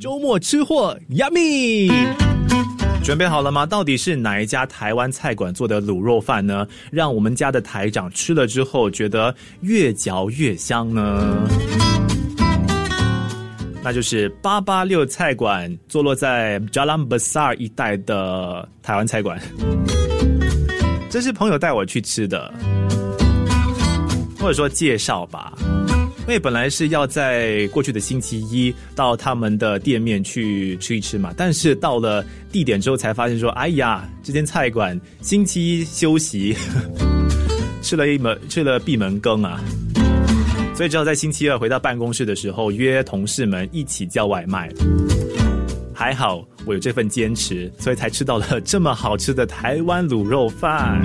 周末吃货，yummy！准备好了吗？到底是哪一家台湾菜馆做的卤肉饭呢？让我们家的台长吃了之后觉得越嚼越香呢？那就是八八六菜馆，坐落在 Jalan Besar 一带的台湾菜馆。这是朋友带我去吃的，或者说介绍吧。因为本来是要在过去的星期一到他们的店面去吃一吃嘛，但是到了地点之后才发现说，哎呀，这间菜馆星期一休息，吃了一门吃了闭门羹啊，所以只好在星期二回到办公室的时候约同事们一起叫外卖。还好我有这份坚持，所以才吃到了这么好吃的台湾卤肉饭。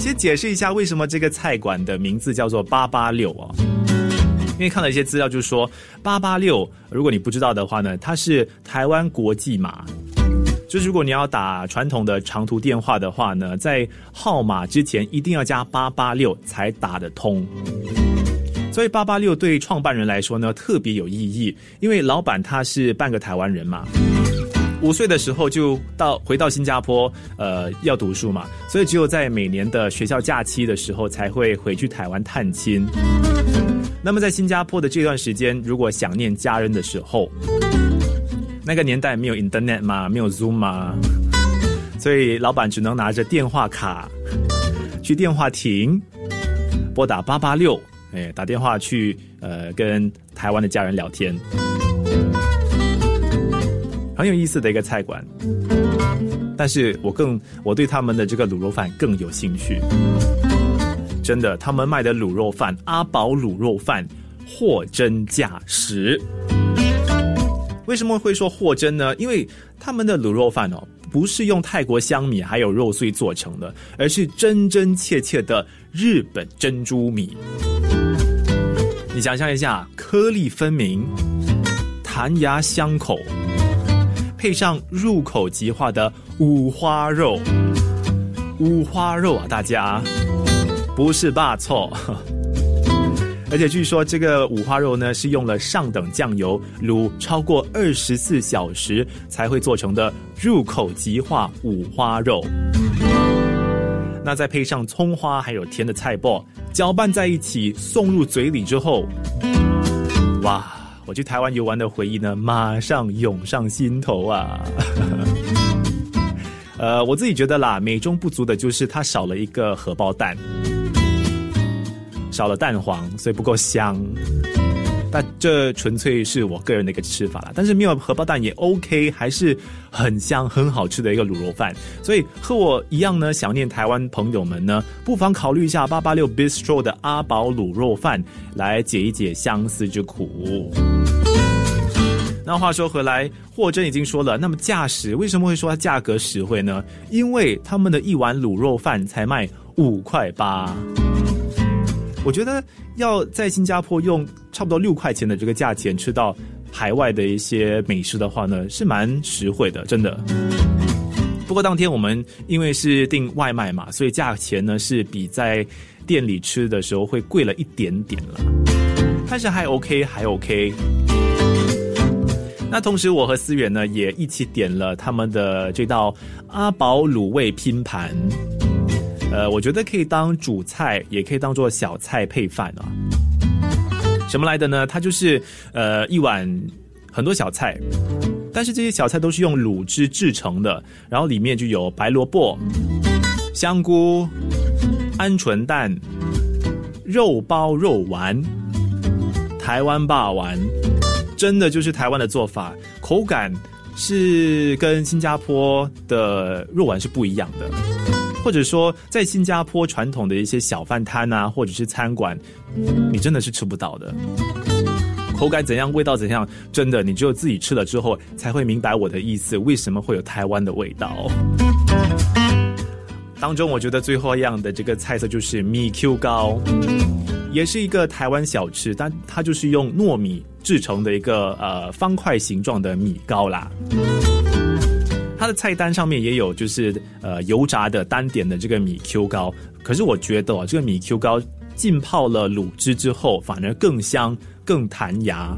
先解释一下为什么这个菜馆的名字叫做八八六哦，因为看了一些资料，就是说八八六，如果你不知道的话呢，它是台湾国际码，就是如果你要打传统的长途电话的话呢，在号码之前一定要加八八六才打得通，所以八八六对创办人来说呢特别有意义，因为老板他是半个台湾人嘛。五岁的时候就到回到新加坡，呃，要读书嘛，所以只有在每年的学校假期的时候才会回去台湾探亲。那么在新加坡的这段时间，如果想念家人的时候，那个年代没有 Internet 嘛，没有 Zoom 嘛，所以老板只能拿着电话卡去电话亭拨打八八六，哎，打电话去呃跟台湾的家人聊天。很有意思的一个菜馆，但是我更我对他们的这个卤肉饭更有兴趣。真的，他们卖的卤肉饭阿宝卤肉饭货真价实。为什么会说货真呢？因为他们的卤肉饭哦，不是用泰国香米还有肉碎做成的，而是真真切切的日本珍珠米。你想象一下，颗粒分明，弹牙香口。配上入口即化的五花肉，五花肉啊，大家不是霸错，而且据说这个五花肉呢是用了上等酱油卤超过二十四小时才会做成的入口即化五花肉，那再配上葱花还有甜的菜脯，搅拌在一起送入嘴里之后，哇！我去台湾游玩的回忆呢，马上涌上心头啊！呃，我自己觉得啦，美中不足的就是它少了一个荷包蛋，少了蛋黄，所以不够香。这纯粹是我个人的一个吃法了。但是没有荷包蛋也 OK，还是很香、很好吃的一个卤肉饭。所以和我一样呢，想念台湾朋友们呢，不妨考虑一下八八六 Bistro 的阿宝卤肉饭，来解一解相思之苦。那话说回来，霍真已经说了，那么价实为什么会说它价格实惠呢？因为他们的一碗卤肉饭才卖五块八。我觉得要在新加坡用差不多六块钱的这个价钱吃到海外的一些美食的话呢，是蛮实惠的，真的。不过当天我们因为是订外卖嘛，所以价钱呢是比在店里吃的时候会贵了一点点了，但是还 OK，还 OK。那同时我和思远呢也一起点了他们的这道阿宝卤味拼盘。呃，我觉得可以当主菜，也可以当做小菜配饭啊。什么来的呢？它就是呃一碗很多小菜，但是这些小菜都是用卤汁制成的，然后里面就有白萝卜、香菇、鹌鹑蛋、肉包肉丸、台湾霸丸，真的就是台湾的做法，口感是跟新加坡的肉丸是不一样的。或者说，在新加坡传统的一些小饭摊啊，或者是餐馆，你真的是吃不到的。口感怎样，味道怎样，真的，你只有自己吃了之后，才会明白我的意思。为什么会有台湾的味道？当中，我觉得最后一样的这个菜色就是米 Q 糕，也是一个台湾小吃，但它就是用糯米制成的一个呃方块形状的米糕啦。它的菜单上面也有，就是呃油炸的单点的这个米 Q 糕，可是我觉得哦，这个米 Q 糕浸泡了卤汁之后，反而更香更弹牙。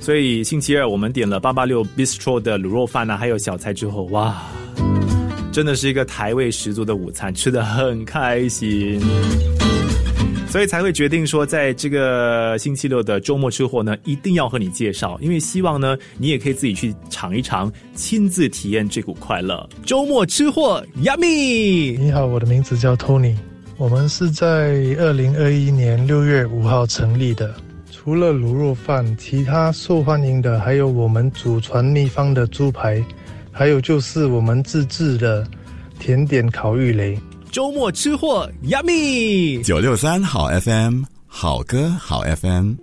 所以星期二我们点了八八六 Bistro 的卤肉饭啊，还有小菜之后，哇，真的是一个台味十足的午餐，吃的很开心。所以才会决定说，在这个星期六的周末吃货呢，一定要和你介绍，因为希望呢，你也可以自己去尝一尝，亲自体验这股快乐。周末吃货，Yummy！你好，我的名字叫 Tony，我们是在二零二一年六月五号成立的。除了卤肉饭，其他受欢迎的还有我们祖传秘方的猪排，还有就是我们自制的甜点烤玉雷。周末吃货，Yummy！九六三好 FM，好歌好 FM。